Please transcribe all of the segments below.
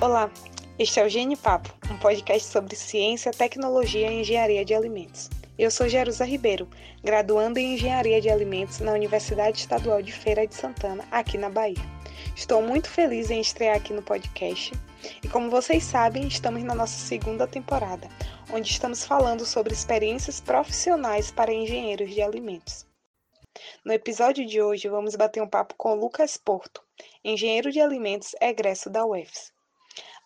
Olá, este é o Gene Papo, um podcast sobre ciência, tecnologia e engenharia de alimentos. Eu sou Jerusa Ribeiro, graduanda em Engenharia de Alimentos na Universidade Estadual de Feira de Santana, aqui na Bahia. Estou muito feliz em estrear aqui no podcast e, como vocês sabem, estamos na nossa segunda temporada, onde estamos falando sobre experiências profissionais para engenheiros de alimentos. No episódio de hoje, vamos bater um papo com Lucas Porto, engenheiro de alimentos egresso da UFS.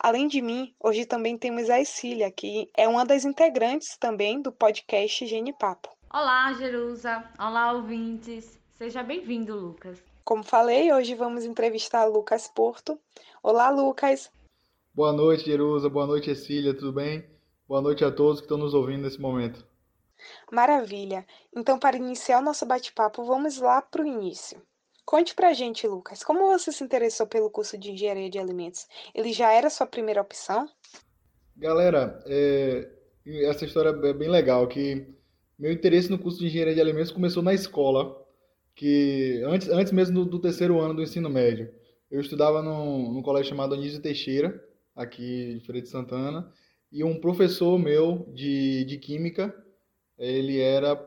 Além de mim, hoje também temos a Escília, que é uma das integrantes também do podcast Gene Papo. Olá, Jerusa. Olá, ouvintes. Seja bem-vindo, Lucas. Como falei, hoje vamos entrevistar Lucas Porto. Olá, Lucas. Boa noite, Jerusa. Boa noite, Escília. Tudo bem? Boa noite a todos que estão nos ouvindo nesse momento. Maravilha. Então, para iniciar o nosso bate-papo, vamos lá para o início. Conte pra gente, Lucas, como você se interessou pelo curso de engenharia de alimentos? Ele já era sua primeira opção? Galera, é, essa história é bem legal, que meu interesse no curso de engenharia de alimentos começou na escola, que antes, antes mesmo do, do terceiro ano do ensino médio. Eu estudava num, num colégio chamado Anísio Teixeira, aqui em Feira de Santana, e um professor meu de, de Química, ele era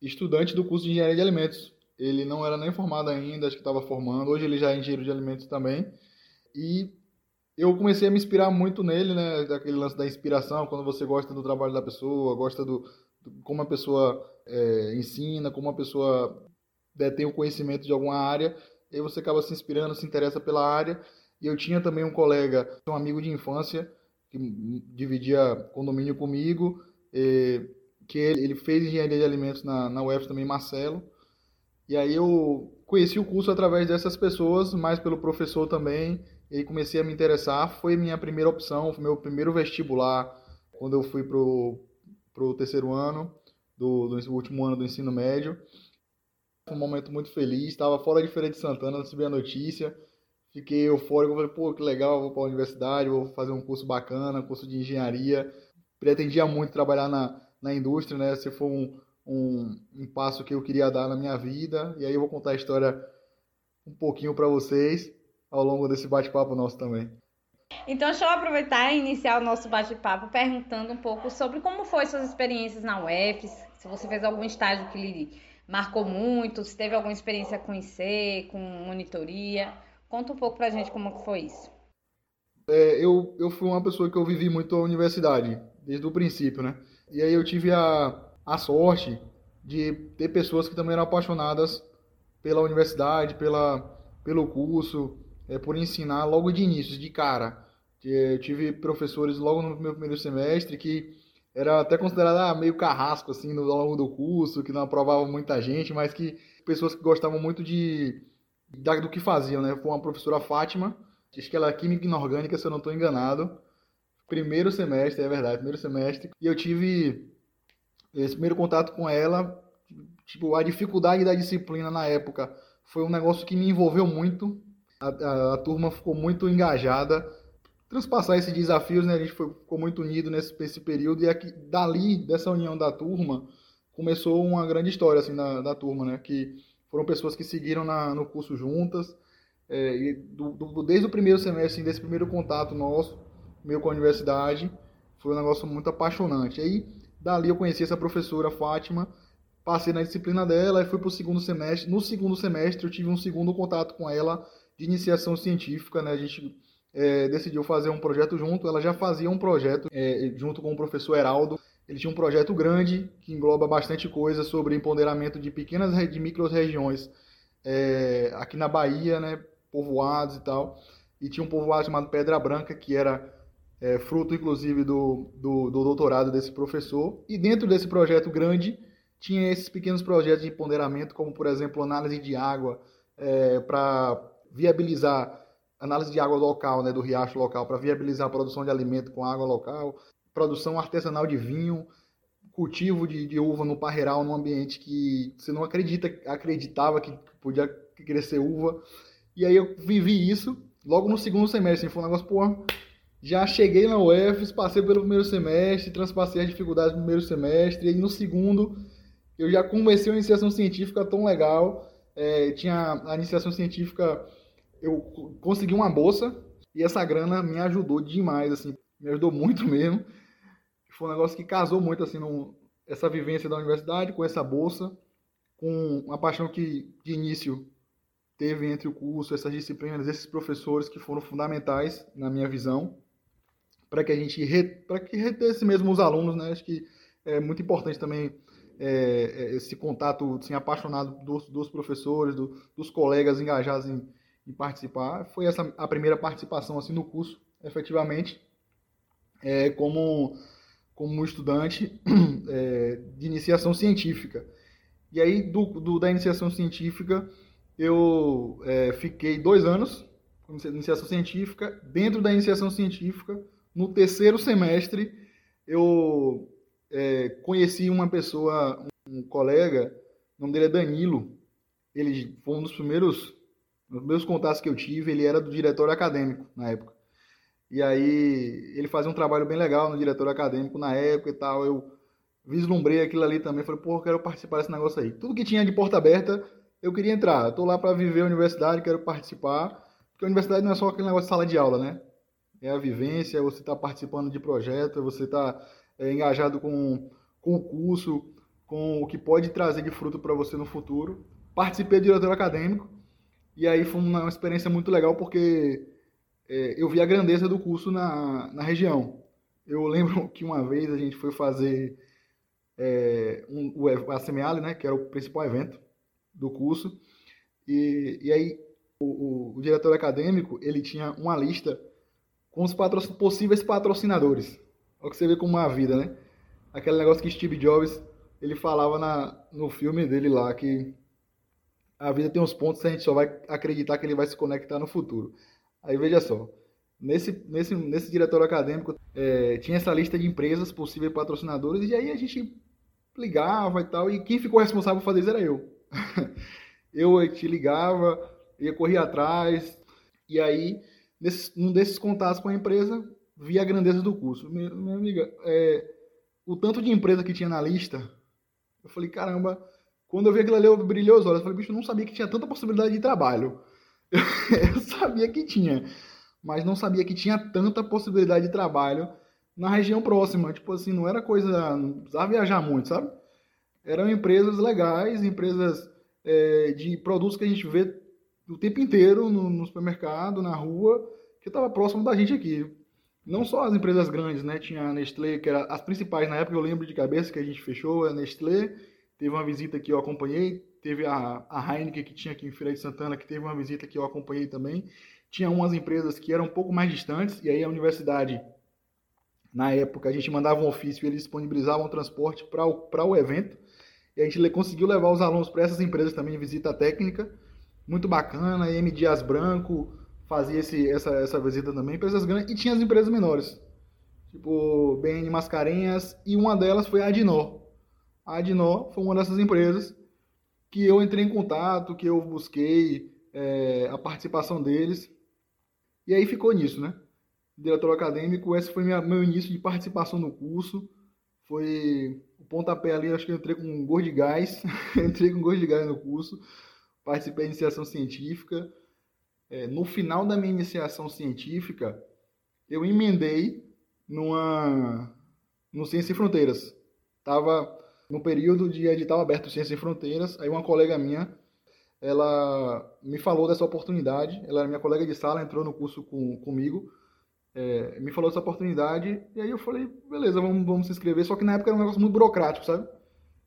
estudante do curso de Engenharia de Alimentos ele não era nem formado ainda, acho que estava formando. Hoje ele já é engenheiro de alimentos também. E eu comecei a me inspirar muito nele, né? Daquele lance da inspiração, quando você gosta do trabalho da pessoa, gosta do, do como a pessoa é, ensina, como a pessoa detém o conhecimento de alguma área, aí você acaba se inspirando, se interessa pela área. E eu tinha também um colega, um amigo de infância, que dividia condomínio comigo, que ele, ele fez engenharia de alimentos na, na UF também, Marcelo. E aí eu conheci o curso através dessas pessoas, mais pelo professor também, e comecei a me interessar. Foi minha primeira opção, foi meu primeiro vestibular quando eu fui pro, pro terceiro ano, do, do último ano do ensino médio. Foi um momento muito feliz, estava fora de Feira de Santana, recebi a notícia, fiquei eufórico, falei, pô, que legal, vou para a universidade, vou fazer um curso bacana, curso de engenharia. Pretendia muito trabalhar na, na indústria, né? Se for um, um, um passo que eu queria dar na minha vida. E aí eu vou contar a história um pouquinho para vocês ao longo desse bate-papo nosso também. Então, deixa eu aproveitar e iniciar o nosso bate-papo perguntando um pouco sobre como foi suas experiências na UFS, se você fez algum estágio que lhe marcou muito, se teve alguma experiência com IC, com monitoria. Conta um pouco pra gente como foi isso. É, eu, eu fui uma pessoa que eu vivi muito a universidade, desde o princípio, né? E aí eu tive a, a sorte de ter pessoas que também eram apaixonadas pela universidade, pela, pelo curso, é, por ensinar logo de início, de cara. Eu tive professores logo no meu primeiro semestre que era até considerado ah, meio carrasco assim no ao longo do curso, que não aprovavam muita gente, mas que pessoas que gostavam muito de do que faziam, né? Foi uma professora Fátima, acho que ela é química inorgânica, se eu não estou enganado. Primeiro semestre, é verdade, primeiro semestre. E eu tive esse primeiro contato com ela, tipo, a dificuldade da disciplina na época foi um negócio que me envolveu muito. A, a, a turma ficou muito engajada. Transpassar esses desafios, né? A gente foi, ficou muito unido nesse, nesse período. E aqui, dali, dessa união da turma, começou uma grande história, assim, da, da turma, né? Que foram pessoas que seguiram na, no curso juntas. É, do, do, desde o primeiro semestre, assim, desse primeiro contato nosso, meu com a universidade, foi um negócio muito apaixonante. Aí, Dali eu conheci essa professora Fátima, passei na disciplina dela e fui para o segundo semestre. No segundo semestre eu tive um segundo contato com ela de iniciação científica, né? A gente é, decidiu fazer um projeto junto. Ela já fazia um projeto é, junto com o professor Heraldo. Ele tinha um projeto grande que engloba bastante coisa sobre empoderamento de pequenas de micro-regiões é, aqui na Bahia, né? Povoados e tal. E tinha um povoado chamado Pedra Branca que era é, fruto inclusive do, do, do, doutorado desse professor. E dentro desse projeto grande, tinha esses pequenos projetos de ponderamento, como por exemplo análise de água é, para viabilizar análise de água local, né, do riacho local, para viabilizar a produção de alimento com água local, produção artesanal de vinho, cultivo de, de uva no parreiral, num ambiente que você não acredita, acreditava que podia crescer uva. E aí eu vivi isso logo no segundo semestre. Foi um negócio, pô, já cheguei na UFS, passei pelo primeiro semestre, transpassei as dificuldades do primeiro semestre, e no segundo eu já comecei uma iniciação científica tão legal. É, tinha a iniciação científica, eu consegui uma bolsa E essa grana me ajudou demais, assim, me ajudou muito mesmo. Foi um negócio que casou muito, assim, no, essa vivência da universidade com essa bolsa, com uma paixão que, de início, teve entre o curso, essas disciplinas, esses professores que foram fundamentais na minha visão, para que a gente, para que retesse mesmo os alunos, né? Acho que é muito importante também é, é, esse contato assim, apaixonado dos, dos professores, do, dos colegas engajados em, em, participar. Foi essa a primeira participação assim no curso, efetivamente, é, como como estudante é, de iniciação científica. E aí do, do da iniciação científica eu é, fiquei dois anos iniciação científica. Dentro da iniciação científica, no terceiro semestre, eu é, conheci uma pessoa, um colega, o nome dele é Danilo. Ele foi um dos primeiros, dos meus contatos que eu tive. Ele era do diretório acadêmico na época. E aí ele fazia um trabalho bem legal no diretório acadêmico na época e tal. Eu vislumbrei aquilo ali também. Falei, eu quero participar desse negócio aí. Tudo que tinha de porta aberta, eu queria entrar. Estou lá para viver a universidade, quero participar. Porque a universidade não é só aquele negócio de sala de aula, né? É a vivência, você está participando de projetos, você está é, engajado com, o curso, com o que pode trazer de fruto para você no futuro. Participei do diretor acadêmico e aí foi uma experiência muito legal porque é, eu vi a grandeza do curso na, na região. Eu lembro que uma vez a gente foi fazer é, um, o, a né, que era o principal evento do curso, e, e aí o, o, o diretor acadêmico ele tinha uma lista com os possíveis patrocinadores. Olha que você vê como é a vida, né? Aquele negócio que Steve Jobs ele falava na, no filme dele lá que a vida tem uns pontos que a gente só vai acreditar que ele vai se conectar no futuro. Aí veja só, nesse, nesse, nesse diretório acadêmico é, tinha essa lista de empresas possíveis patrocinadores e aí a gente ligava e tal, e quem ficou responsável por fazer isso era eu. eu te ligava, ia correr atrás, e aí, nesse, desses contatos com a empresa, vi a grandeza do curso. Minha, minha amiga, é, o tanto de empresa que tinha na lista, eu falei, caramba, quando eu vi aquilo ali, eu brilhei os olhos. Eu falei, bicho, eu não sabia que tinha tanta possibilidade de trabalho. eu sabia que tinha, mas não sabia que tinha tanta possibilidade de trabalho na região próxima. Tipo assim, não era coisa. Não precisava viajar muito, sabe? Eram empresas legais, empresas é, de produtos que a gente vê o tempo inteiro no, no supermercado, na rua, que estava próximo da gente aqui. Não só as empresas grandes, né? Tinha a Nestlé, que era as principais na época, eu lembro de cabeça que a gente fechou, a Nestlé. Teve uma visita que eu acompanhei, teve a, a Heineken que tinha aqui em Feira de Santana, que teve uma visita que eu acompanhei também. Tinha umas empresas que eram um pouco mais distantes, e aí a universidade, na época, a gente mandava um ofício e eles disponibilizavam transporte para o, o evento. E a gente conseguiu levar os alunos para essas empresas também, visita técnica, muito bacana. M Dias Branco fazia esse, essa, essa visita também, empresas grandes, e tinha as empresas menores, tipo BN Mascarenhas, e uma delas foi a Adnó. A Adnó foi uma dessas empresas que eu entrei em contato, que eu busquei é, a participação deles. E aí ficou nisso, né? Diretor acadêmico, esse foi minha, meu início de participação no curso. Foi o pontapé ali, acho que eu entrei com gosto de gás. entrei com gosto de gás no curso. Participei da iniciação científica. É, no final da minha iniciação científica, eu emendei numa, no Ciência e Fronteiras. Tava no período de edital aberto Ciência Sem Fronteiras, aí uma colega minha, ela me falou dessa oportunidade, ela era minha colega de sala, entrou no curso com, comigo, é, me falou dessa oportunidade, e aí eu falei, beleza, vamos, vamos se inscrever, só que na época era um negócio muito burocrático, sabe?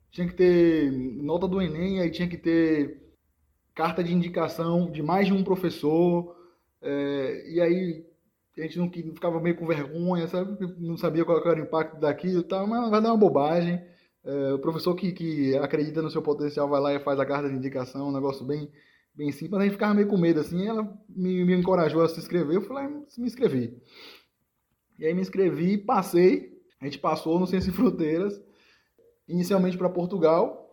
Tinha que ter nota do Enem, aí tinha que ter carta de indicação de mais de um professor, é, e aí a gente não ficava meio com vergonha, sabe? Não sabia qual era o impacto daquilo e tal, mas vai dar uma bobagem. É, o professor que, que acredita no seu potencial vai lá e faz a carta de indicação, um negócio bem, bem simples. A gente ficava meio com medo assim. Ela me, me encorajou a se inscrever. Eu falei, ah, me inscrevi. E aí me inscrevi, passei. A gente passou no Ciência e Fronteiras, inicialmente para Portugal.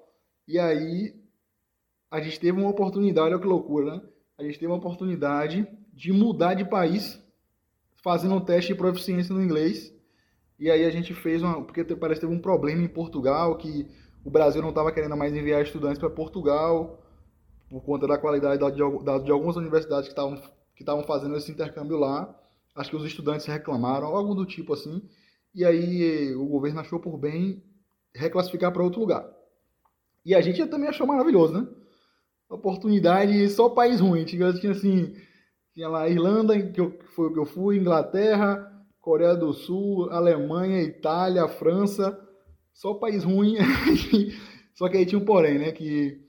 E aí a gente teve uma oportunidade, olha que loucura, né? A gente teve uma oportunidade de mudar de país fazendo um teste de proficiência no inglês e aí a gente fez uma. Porque parece que teve um problema em Portugal, que o Brasil não estava querendo mais enviar estudantes para Portugal, por conta da qualidade de, de, de algumas universidades que estavam que estavam fazendo esse intercâmbio lá. acho que os estudantes reclamaram, algo do tipo assim, e aí o governo achou por bem reclassificar para outro lugar. E a gente também achou maravilhoso, né? Oportunidade só país ruim. Tinha, assim, tinha lá Irlanda, que, eu, foi o que eu fui, Inglaterra, Coreia do Sul, Alemanha, Itália, França, só país ruim. só que aí tinha um porém, né? Que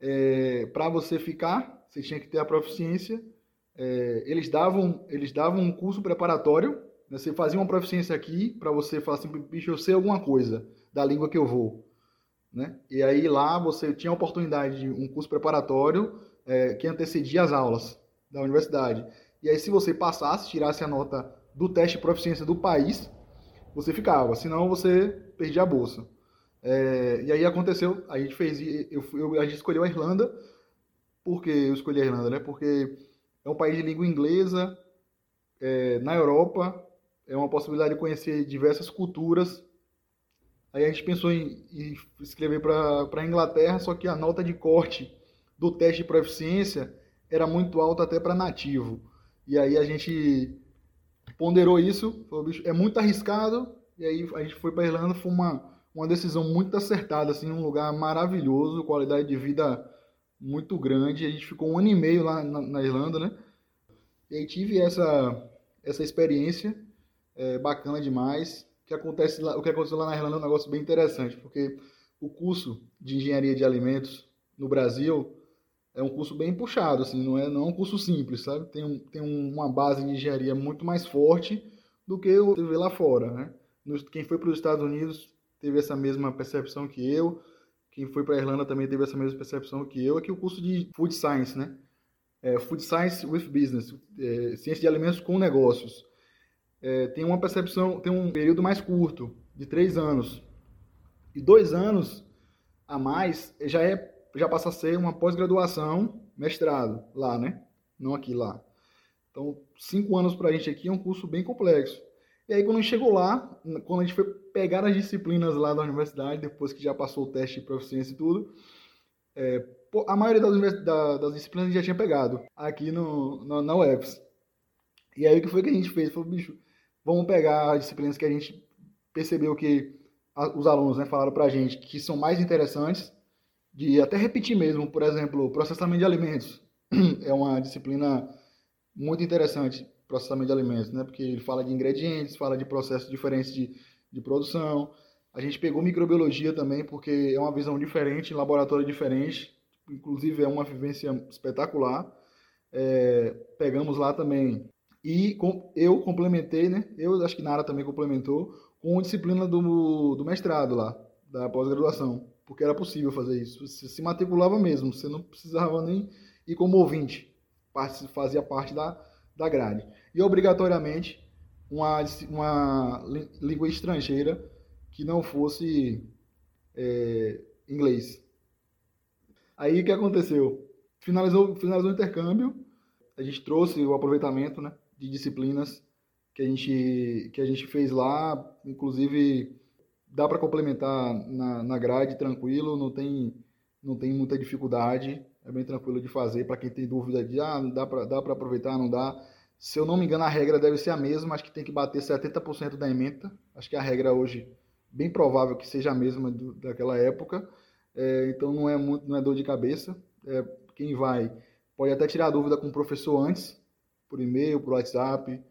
é, para você ficar, você tinha que ter a proficiência. É, eles davam eles davam um curso preparatório. Né? Você fazia uma proficiência aqui para você falar assim, bicho, eu sei alguma coisa da língua que eu vou. Né? E aí lá você tinha a oportunidade de um curso preparatório é, que antecedia as aulas da universidade. E aí se você passasse, tirasse a nota do teste de proficiência do país, você ficava, senão você perdia a bolsa. É, e aí aconteceu, a gente fez, eu, eu, a gente escolheu a Irlanda, porque eu escolhi a Irlanda, né? Porque é um país de língua inglesa, é, na Europa, é uma possibilidade de conhecer diversas culturas Aí a gente pensou em, em escrever para a Inglaterra, só que a nota de corte do teste de proficiência era muito alta até para nativo. E aí a gente ponderou isso, falou, bicho, é muito arriscado, e aí a gente foi para Irlanda, foi uma, uma decisão muito acertada, assim, um lugar maravilhoso, qualidade de vida muito grande. A gente ficou um ano e meio lá na, na Irlanda, né? E aí tive essa, essa experiência é, bacana demais que acontece lá, o que aconteceu lá na Irlanda é um negócio bem interessante, porque o curso de engenharia de alimentos no Brasil é um curso bem puxado, assim, não é, não é um curso simples, sabe? Tem, um, tem uma base de engenharia muito mais forte do que que vê lá fora, né? Quem foi para os Estados Unidos teve essa mesma percepção que eu, quem foi para a Irlanda também teve essa mesma percepção que eu, é que o curso de Food Science, né? É, Food Science with Business, é, ciência de alimentos com negócios é, tem uma percepção, tem um período mais curto, de três anos. E dois anos a mais já é já passa a ser uma pós-graduação, mestrado lá, né? Não aqui lá. Então, cinco anos para a gente aqui é um curso bem complexo. E aí, quando a gente chegou lá, quando a gente foi pegar as disciplinas lá da universidade, depois que já passou o teste de proficiência e tudo, é, a maioria das, das, disciplinas a gente já tinha pegado aqui no, no, na UEPS. E aí, o que foi que a gente fez? Falou, bicho, Vamos pegar as disciplinas que a gente percebeu que os alunos né, falaram para a gente que são mais interessantes, de até repetir mesmo, por exemplo, processamento de alimentos. É uma disciplina muito interessante, processamento de alimentos, né? porque ele fala de ingredientes, fala de processos diferentes de, de produção. A gente pegou microbiologia também, porque é uma visão diferente, laboratório diferente, inclusive é uma vivência espetacular. É, pegamos lá também e com, eu complementei, né? Eu acho que Nara também complementou com disciplina do, do mestrado lá, da pós-graduação, porque era possível fazer isso. Você se matriculava mesmo, você não precisava nem ir como ouvinte, fazia parte da, da grade. E obrigatoriamente uma, uma língua estrangeira que não fosse é, inglês. Aí o que aconteceu? Finalizou, finalizou o intercâmbio, a gente trouxe o aproveitamento, né? De disciplinas que a gente, que a gente fez lá. Inclusive, dá para complementar na, na grade tranquilo, não tem, não tem muita dificuldade, é bem tranquilo de fazer. Para quem tem dúvida de, ah, dá para dá aproveitar, não dá. Se eu não me engano, a regra deve ser a mesma, acho que tem que bater 70% da ementa. Acho que a regra hoje, bem provável que seja a mesma do, daquela época. É, então não é muito, não é dor de cabeça. É, quem vai pode até tirar dúvida com o professor antes, por e-mail, por WhatsApp,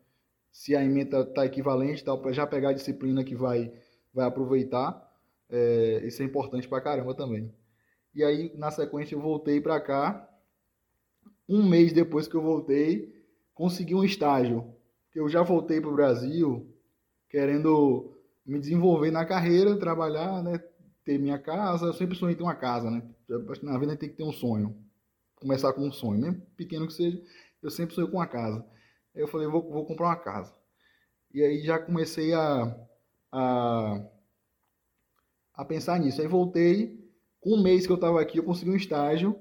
se a emenda está equivalente, tal, para já pegar a disciplina que vai, vai aproveitar. É, isso é importante para caramba também. E aí, na sequência, eu voltei para cá. Um mês depois que eu voltei, consegui um estágio. Eu já voltei para o Brasil querendo me desenvolver na carreira, trabalhar, né, ter minha casa. Eu sempre sonhei ter uma casa, né? Na vida tem que ter um sonho. Começar com um sonho, mesmo pequeno que seja eu sempre sonhei com uma casa. Aí eu falei, vou, vou comprar uma casa. E aí já comecei a, a, a pensar nisso. Aí voltei, com um mês que eu estava aqui, eu consegui um estágio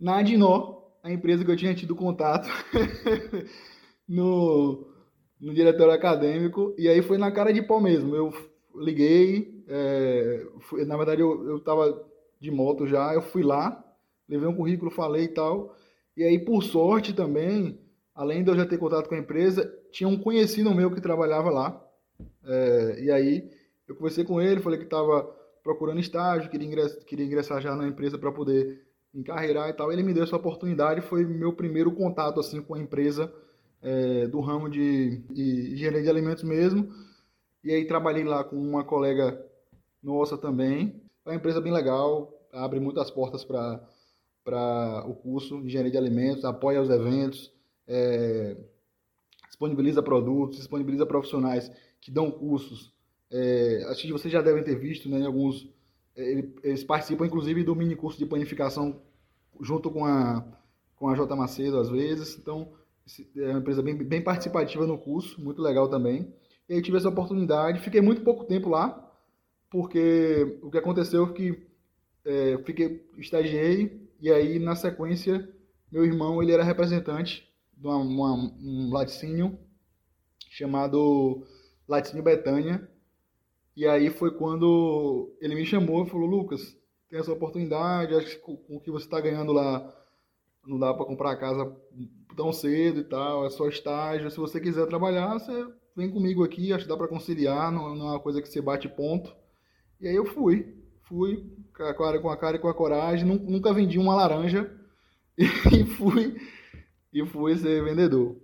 na Adinó, a empresa que eu tinha tido contato no, no diretório acadêmico. E aí foi na cara de pau mesmo. Eu liguei, é, fui, na verdade eu estava de moto já, eu fui lá, levei um currículo, falei e tal. E aí, por sorte também, além de eu já ter contato com a empresa, tinha um conhecido meu que trabalhava lá. É, e aí eu conversei com ele, falei que estava procurando estágio, queria ingressar, queria ingressar já na empresa para poder encarreirar e tal. Ele me deu essa oportunidade, foi meu primeiro contato assim com a empresa é, do ramo de, de engenharia de alimentos mesmo. E aí trabalhei lá com uma colega nossa também. É uma empresa bem legal, abre muitas portas para o curso de engenharia de alimentos, apoia os eventos, é, disponibiliza produtos, disponibiliza profissionais que dão cursos. É, acho que vocês já devem ter visto, né, alguns é, eles participam inclusive do mini curso de panificação junto com a com a J Macedo às vezes. Então é uma empresa bem, bem participativa no curso, muito legal também. E aí tive essa oportunidade, fiquei muito pouco tempo lá, porque o que aconteceu foi que é, fiquei estagiei e aí na sequência meu irmão ele era representante de uma, uma, um laticínio chamado Laticínio Betânia. E aí foi quando ele me chamou e falou, Lucas, tem essa oportunidade, acho que com o que você está ganhando lá não dá para comprar casa tão cedo e tal, é só estágio. Se você quiser trabalhar, você vem comigo aqui, acho que dá para conciliar, não, não é uma coisa que você bate ponto. E aí eu fui, fui com a cara, com a cara e com a coragem, nunca vendi uma laranja e fui e fui ser vendedor.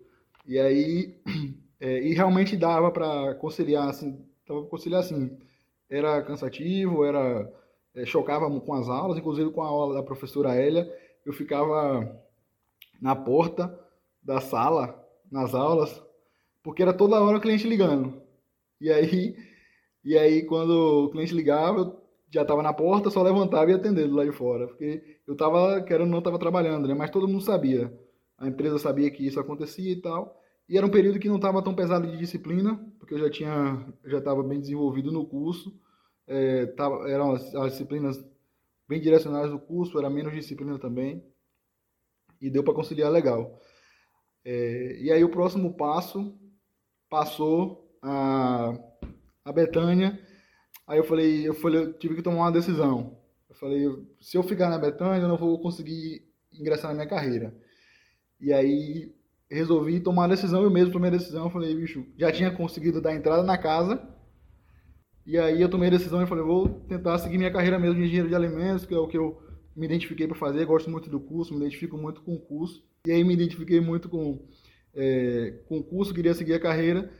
E aí, é, e realmente dava para conciliar, assim, dava pra conciliar assim, era cansativo, era é, chocava com as aulas, inclusive com a aula da professora Hélia, eu ficava na porta da sala, nas aulas, porque era toda hora o cliente ligando. E aí, e aí quando o cliente ligava, eu já estava na porta, só levantava e atender lado de fora, porque eu estava, querendo não, estava trabalhando, né? Mas todo mundo sabia a empresa sabia que isso acontecia e tal. E era um período que não estava tão pesado de disciplina, porque eu já tinha, já estava bem desenvolvido no curso. É, tava, eram as, as, disciplinas bem direcionadas do curso, era menos disciplina também. E deu para conciliar legal. É, e aí o próximo passo passou a, a Betânia. Aí eu falei, eu falei, eu tive que tomar uma decisão. Eu falei, se eu ficar na Betânia, eu não vou conseguir ingressar na minha carreira. E aí resolvi tomar a decisão, eu mesmo tomei a decisão, eu falei, bicho, já tinha conseguido dar entrada na casa. E aí eu tomei a decisão e falei, vou tentar seguir minha carreira mesmo de engenheiro de alimentos, que é o que eu me identifiquei para fazer, gosto muito do curso, me identifico muito com o curso. E aí me identifiquei muito com, é, com o curso, queria seguir a carreira.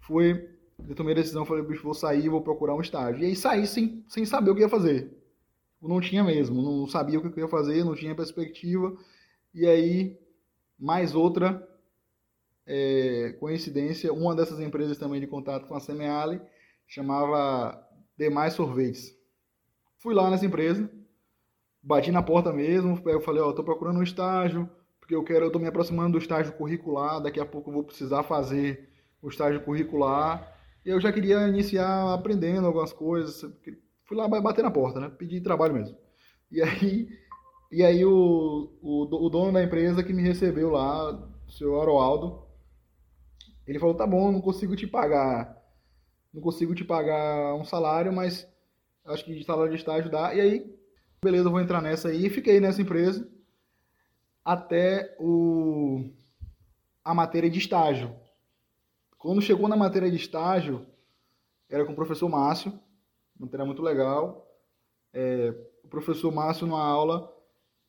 Foi, eu tomei a decisão, falei, bicho, vou sair, vou procurar um estágio. E aí saí sem, sem saber o que ia fazer. Eu não tinha mesmo, não sabia o que eu ia fazer, não tinha perspectiva. E aí mais outra é, coincidência, uma dessas empresas também de contato com a Semeale chamava Demais Sorvetes. Fui lá nessa empresa, bati na porta mesmo, eu falei, ó, oh, tô procurando um estágio, porque eu quero, eu tô me aproximando do estágio curricular, daqui a pouco eu vou precisar fazer o estágio curricular. Eu já queria iniciar aprendendo algumas coisas. Fui lá bater na porta, né? Pedi trabalho mesmo. E aí e aí o, o, o, dono da empresa que me recebeu lá, o senhor Aroaldo, ele falou, tá bom, não consigo te pagar, não consigo te pagar um salário, mas acho que de salário de estágio dá. E aí, beleza, eu vou entrar nessa aí. Fiquei nessa empresa até o, a matéria de estágio. Quando chegou na matéria de estágio, era com o professor Márcio, matéria muito legal. É, o professor Márcio, numa aula,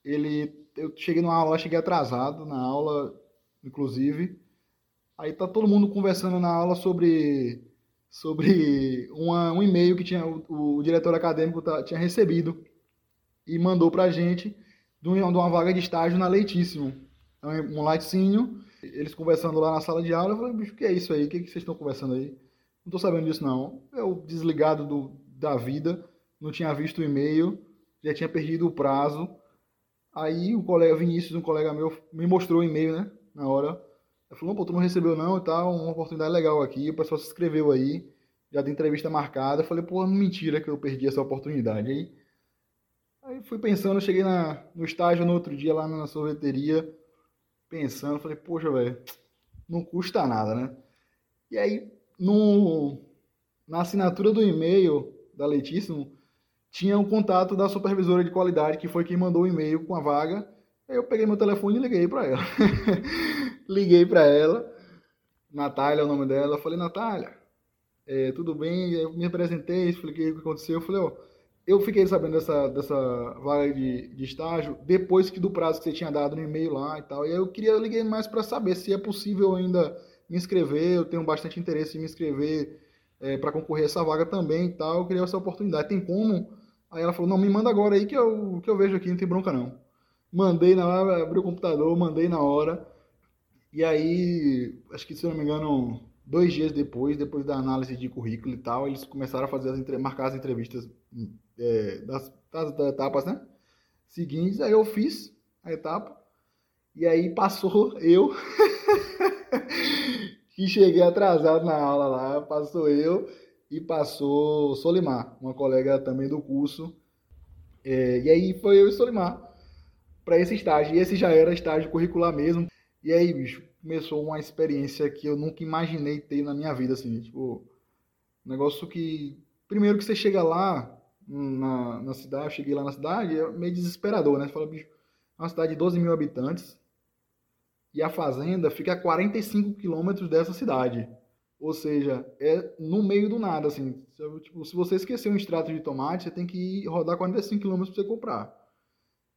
ele eu cheguei numa aula, cheguei atrasado na aula, inclusive. Aí tá todo mundo conversando na aula sobre sobre uma, um e-mail que tinha o, o diretor acadêmico tá, tinha recebido e mandou pra gente de uma, vaga de estágio na Leitíssimo. Um laticínio, eles conversando lá na sala de aula, eu falei, bicho, que é isso aí? O que, que vocês estão conversando aí? Não tô sabendo disso não. Eu desligado do, da vida, não tinha visto o e-mail, já tinha perdido o prazo Aí o colega Vinícius, um colega meu, me mostrou o e-mail, né? Na hora. Ele falou, pô, tu não recebeu não e tal, uma oportunidade legal aqui, o pessoal se inscreveu aí, já tem entrevista marcada. Eu falei, pô, mentira que eu perdi essa oportunidade. Aí, aí fui pensando, cheguei na, no estágio no outro dia lá na sorveteria, pensando, falei, poxa, velho, não custa nada, né? E aí, no, na assinatura do e-mail da Letíssimo, tinha um contato da supervisora de qualidade, que foi quem mandou o e-mail com a vaga. Aí eu peguei meu telefone e liguei para ela. liguei para ela, Natália é o nome dela. Falei, Natália, é, tudo bem? Eu me apresentei, expliquei o que aconteceu. Eu falei, ó, eu fiquei sabendo dessa, dessa vaga de, de estágio depois que do prazo que você tinha dado no e-mail lá e tal. E aí eu queria, liguei mais para saber se é possível ainda me inscrever. Eu tenho bastante interesse em me inscrever é, para concorrer a essa vaga também e tal. Eu queria essa oportunidade. Tem como? Aí ela falou, não, me manda agora aí que eu, que eu vejo aqui, não tem bronca não. Mandei na hora, abri o computador, mandei na hora. E aí, acho que se não me engano, dois dias depois, depois da análise de currículo e tal, eles começaram a fazer as marcar as entrevistas é, das, das, das, etapas, né? Seguintes, aí eu fiz a etapa. E aí passou eu, que cheguei atrasado na aula lá, passou eu e passou Solimar, uma colega também do curso. É, e aí foi eu e Solimar para esse estágio. E esse já era estágio curricular mesmo. E aí, bicho, começou uma experiência que eu nunca imaginei ter na minha vida, assim, tipo, um negócio que, primeiro que você chega lá, na, na cidade, eu cheguei lá na cidade, é meio desesperador, né? Você fala, bicho, é uma cidade de 12 mil habitantes, e a fazenda fica a 45 quilômetros dessa cidade. Ou seja, é no meio do nada, assim. Tipo, se você esquecer um extrato de tomate, você tem que ir rodar 45 quilômetros para você comprar.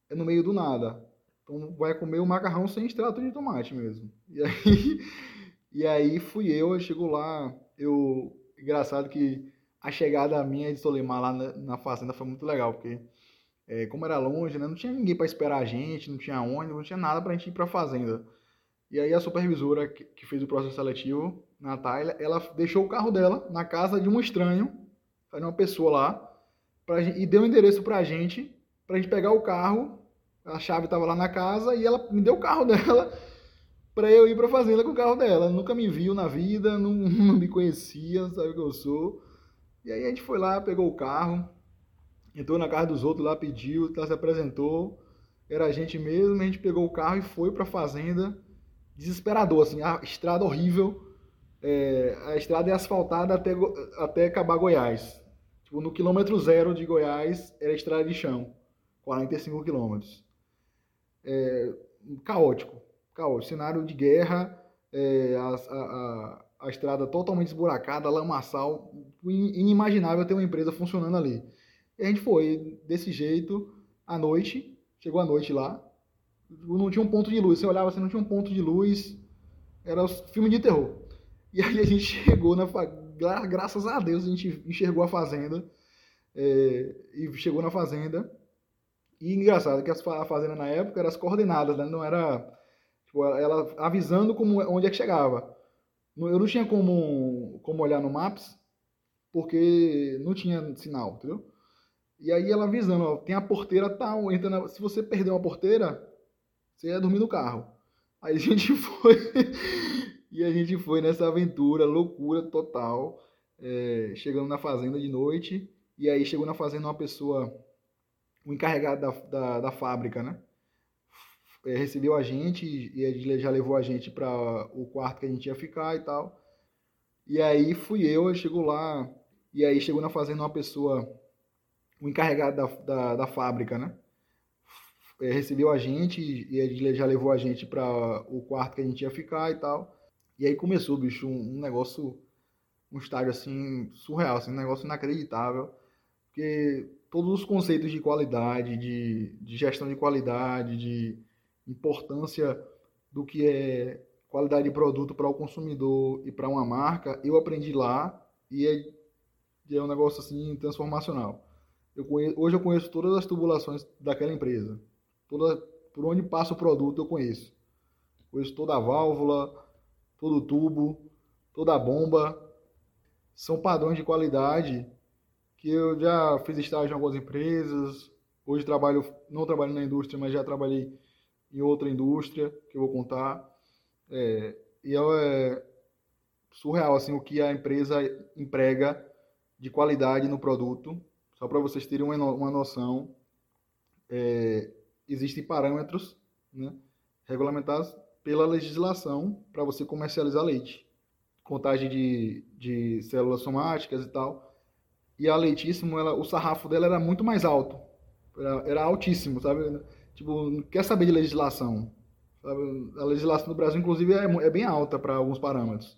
É no meio do nada. Então vai comer o macarrão sem extrato de tomate mesmo. E aí, e aí fui eu, eu chego lá, eu engraçado que a chegada minha de Solimar lá na, na fazenda foi muito legal, porque é, como era longe, né, não tinha ninguém para esperar a gente, não tinha ônibus, não tinha nada para a gente ir para a fazenda. E aí a supervisora que, que fez o processo seletivo, Natália, ela deixou o carro dela na casa de um estranho, de uma pessoa lá, pra, e deu o um endereço para a gente, para a gente pegar o carro a chave estava lá na casa e ela me deu o carro dela para eu ir para a fazenda com o carro dela. Nunca me viu na vida, não, não me conhecia, sabe o que eu sou. E aí a gente foi lá, pegou o carro, entrou na casa dos outros lá, pediu, ela se apresentou, era a gente mesmo, a gente pegou o carro e foi para a fazenda, desesperador, assim, a estrada horrível, é, a estrada é asfaltada até, até acabar Goiás. Tipo, no quilômetro zero de Goiás era estrada de chão, 45 quilômetros. É, caótico, caótico, cenário de guerra, é, a, a, estrada totalmente esburacada, lamaçal, inimaginável ter uma empresa funcionando ali. E a gente foi desse jeito à noite, chegou a noite lá, não tinha um ponto de luz, você olhava assim, não tinha um ponto de luz, era filme de terror. E aí a gente chegou na graças a Deus a gente enxergou a fazenda é, e chegou na fazenda e engraçado que a fazenda na época eram as coordenadas, né? não era tipo, ela avisando como onde é que chegava. Eu não tinha como, como olhar no Maps, porque não tinha sinal, entendeu? E aí ela avisando, ó, tem a porteira tal, entra na... se você perder uma porteira, você ia dormir no carro. Aí a gente foi, e a gente foi nessa aventura, loucura total, é, chegando na fazenda de noite, e aí chegou na fazenda uma pessoa o encarregado da, da, da fábrica, né? É, recebeu a gente e ele já levou a gente para o quarto que a gente ia ficar e tal. E aí fui eu, eu chego lá, e aí chegou na fazenda uma pessoa, o encarregado da, da, da fábrica, né? É, recebeu a gente e ele já levou a gente para o quarto que a gente ia ficar e tal. E aí começou, bicho, um, um negócio, um estágio assim, surreal, assim, um negócio inacreditável. Porque todos os conceitos de qualidade, de, de gestão de qualidade, de importância do que é qualidade de produto para o consumidor e para uma marca, eu aprendi lá e é, é um negócio assim transformacional. Eu conheço, hoje eu conheço todas as tubulações daquela empresa. Toda, por onde passa o produto eu conheço. Conheço toda a válvula, todo o tubo, toda a bomba. São padrões de qualidade que eu já fiz estágio em algumas empresas, hoje trabalho, não trabalho na indústria, mas já trabalhei em outra indústria, que eu vou contar. É, e é surreal assim, o que a empresa emprega de qualidade no produto. Só para vocês terem uma, uma noção, é, existem parâmetros né, regulamentados pela legislação para você comercializar leite. Contagem de, de células somáticas e tal e a Leitíssimo, ela, o sarrafo dela era muito mais alto. Era, era altíssimo, sabe? Tipo, quer saber de legislação. A legislação do Brasil, inclusive, é, é bem alta para alguns parâmetros.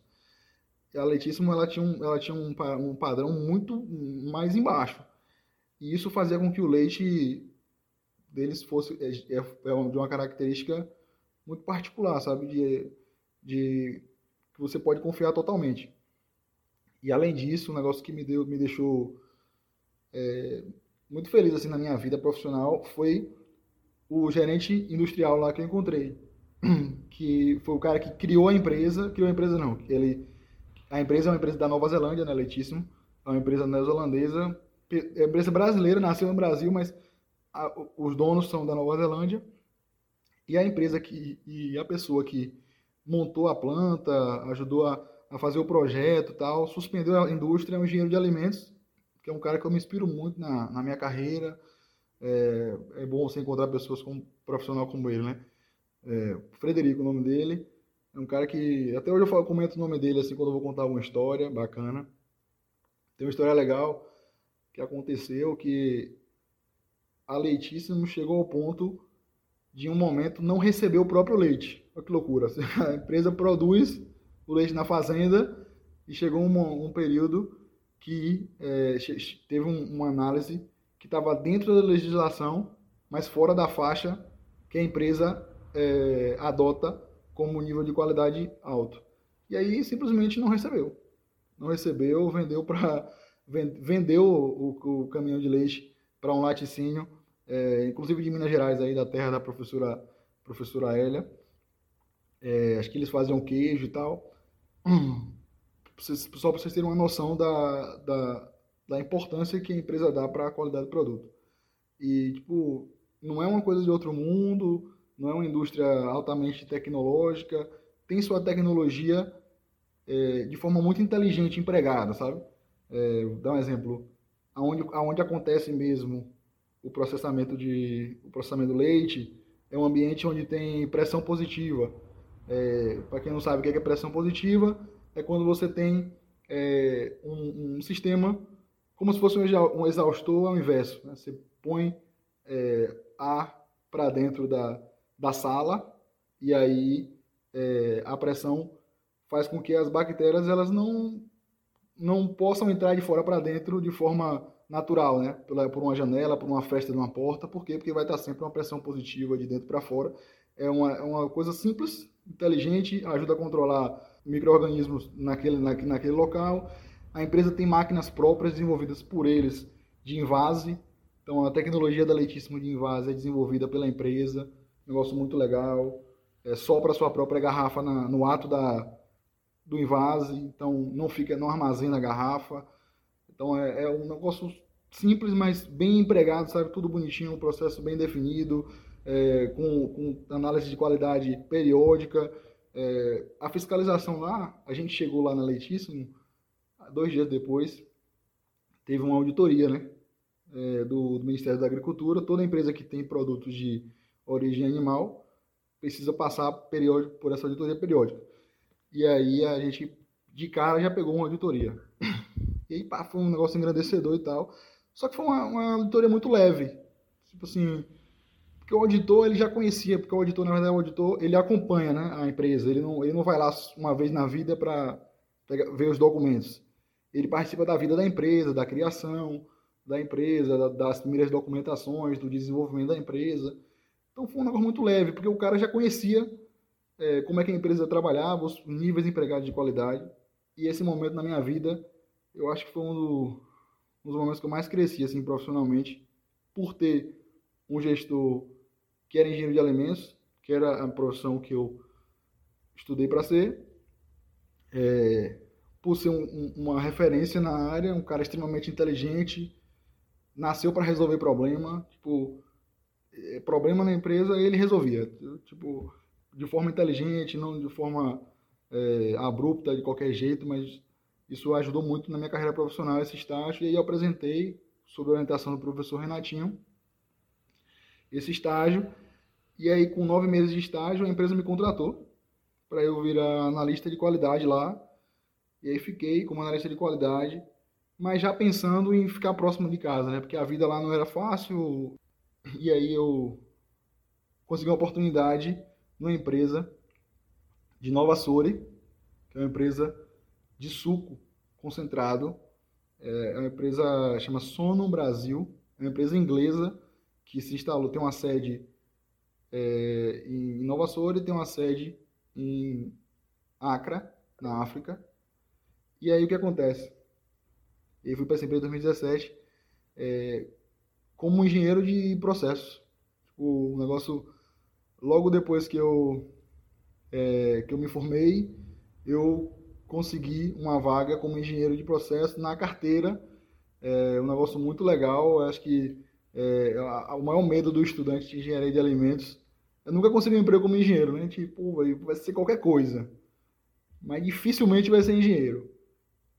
A Letíssimo, ela tinha, um, ela tinha um, um padrão muito mais embaixo. E isso fazia com que o leite deles fosse é, é, é de uma característica muito particular, sabe? De, de que você pode confiar totalmente. E além disso, um negócio que me deu, me deixou é, muito feliz assim na minha vida profissional foi o gerente industrial lá que eu encontrei, que foi o cara que criou a empresa, criou a empresa não, ele a empresa é uma empresa da Nova Zelândia, né, Leitíssimo, é uma empresa neozelandesa, é empresa brasileira, nasceu no Brasil, mas a, os donos são da Nova Zelândia, e a empresa que e a pessoa que montou a planta, ajudou a, a fazer o projeto, tal, suspendeu a indústria, é um engenheiro de alimentos que é um cara que eu me inspiro muito na, na minha carreira. É, é bom você encontrar pessoas com profissional como ele, né? É, Frederico, o nome dele. É um cara que até hoje eu falo, comento o nome dele assim quando eu vou contar alguma história bacana. Tem uma história legal que aconteceu que a Leitíssimo chegou ao ponto de um momento não receber o próprio leite. Olha que loucura. A empresa produz o leite na fazenda e chegou um, um período que é, teve um, uma análise que estava dentro da legislação, mas fora da faixa que a empresa é, adota como nível de qualidade alto. E aí simplesmente não recebeu. Não recebeu, vendeu para vendeu o, o, caminhão de leite para um laticínio, é, inclusive de Minas Gerais, aí da terra da professora professora Hélia. É, acho que eles faziam queijo e tal. só para vocês terem uma noção da, da, da importância que a empresa dá para a qualidade do produto. E, tipo, não é uma coisa de outro mundo, não é uma indústria altamente tecnológica, tem sua tecnologia é, de forma muito inteligente empregada, sabe? É, vou dar um exemplo, aonde, aonde acontece mesmo o processamento de o processamento do leite é um ambiente onde tem pressão positiva. É, Para quem não sabe o que é pressão positiva, é quando você tem é, um, um, sistema como se fosse um exaustor ao inverso. Né? Você põe é, ar para dentro da, da sala e aí é, a pressão faz com que as bactérias elas não, não possam entrar de fora para dentro de forma natural, né? por uma janela, por uma fresta de uma porta. Por quê? Porque vai estar sempre uma pressão positiva de dentro para fora. É uma, é uma coisa simples, inteligente, ajuda a controlar micro-organismos naquele, naquele local. A empresa tem máquinas próprias desenvolvidas por eles de invase. Então, a tecnologia da Leitíssimo de invase é desenvolvida pela empresa. Negócio muito legal. É só para sua própria garrafa na, no ato da, do invase. Então, não fica, não armazena a garrafa. Então, é, é um negócio simples, mas bem empregado, sabe? Tudo bonitinho, um processo bem definido, é, com, com análise de qualidade periódica. É, a fiscalização lá, a gente chegou lá na Leitíssimo, dois dias depois, teve uma auditoria né, é, do, do, Ministério da Agricultura. Toda empresa que tem produtos de origem animal precisa passar periódico, por essa auditoria periódica. E aí a gente, de cara, já pegou uma auditoria. E aí pá, foi um negócio engrandecedor e tal. Só que foi uma, uma auditoria muito leve. Tipo assim, porque o auditor ele já conhecia, porque o auditor, na verdade, o auditor ele acompanha né, a empresa, ele não, ele não vai lá uma vez na vida para ver os documentos. Ele participa da vida da empresa, da criação da empresa, das primeiras documentações, do desenvolvimento da empresa. Então foi um negócio muito leve, porque o cara já conhecia é, como é que a empresa trabalhava, os níveis empregados de qualidade. E esse momento na minha vida, eu acho que foi um, do, um dos momentos que eu mais cresci assim, profissionalmente, por ter um gestor que era engenheiro de alimentos, que era a profissão que eu estudei para ser, é, por ser um, um, uma referência na área, um cara extremamente inteligente, nasceu para resolver problema, tipo, é, problema na empresa ele resolvia, tipo, de forma inteligente, não de forma é, abrupta, de qualquer jeito, mas isso ajudou muito na minha carreira profissional, esse estágio, e aí eu apresentei, sob orientação do professor Renatinho, esse estágio. E aí, com nove meses de estágio, a empresa me contratou para eu virar analista de qualidade lá. E aí fiquei como analista de qualidade, mas já pensando em ficar próximo de casa, né? Porque a vida lá não era fácil. E aí eu consegui uma oportunidade numa empresa de Nova Sori, que é uma empresa de suco concentrado. É uma empresa chama Sono Brasil, é uma empresa inglesa que se instalou, tem uma sede é, em Nova Sori, tem uma sede em Accra, na África. E aí o que acontece? Eu fui para essa empresa em 2017 é, como engenheiro de processos. O tipo, negócio, logo depois que eu, é, que eu me formei, eu consegui uma vaga como engenheiro de processo na carteira. É um negócio muito legal. Eu acho que é, o maior medo do estudante de engenharia de alimentos eu nunca consegui um emprego como engenheiro, né? Tipo, vai ser qualquer coisa. Mas dificilmente vai ser engenheiro.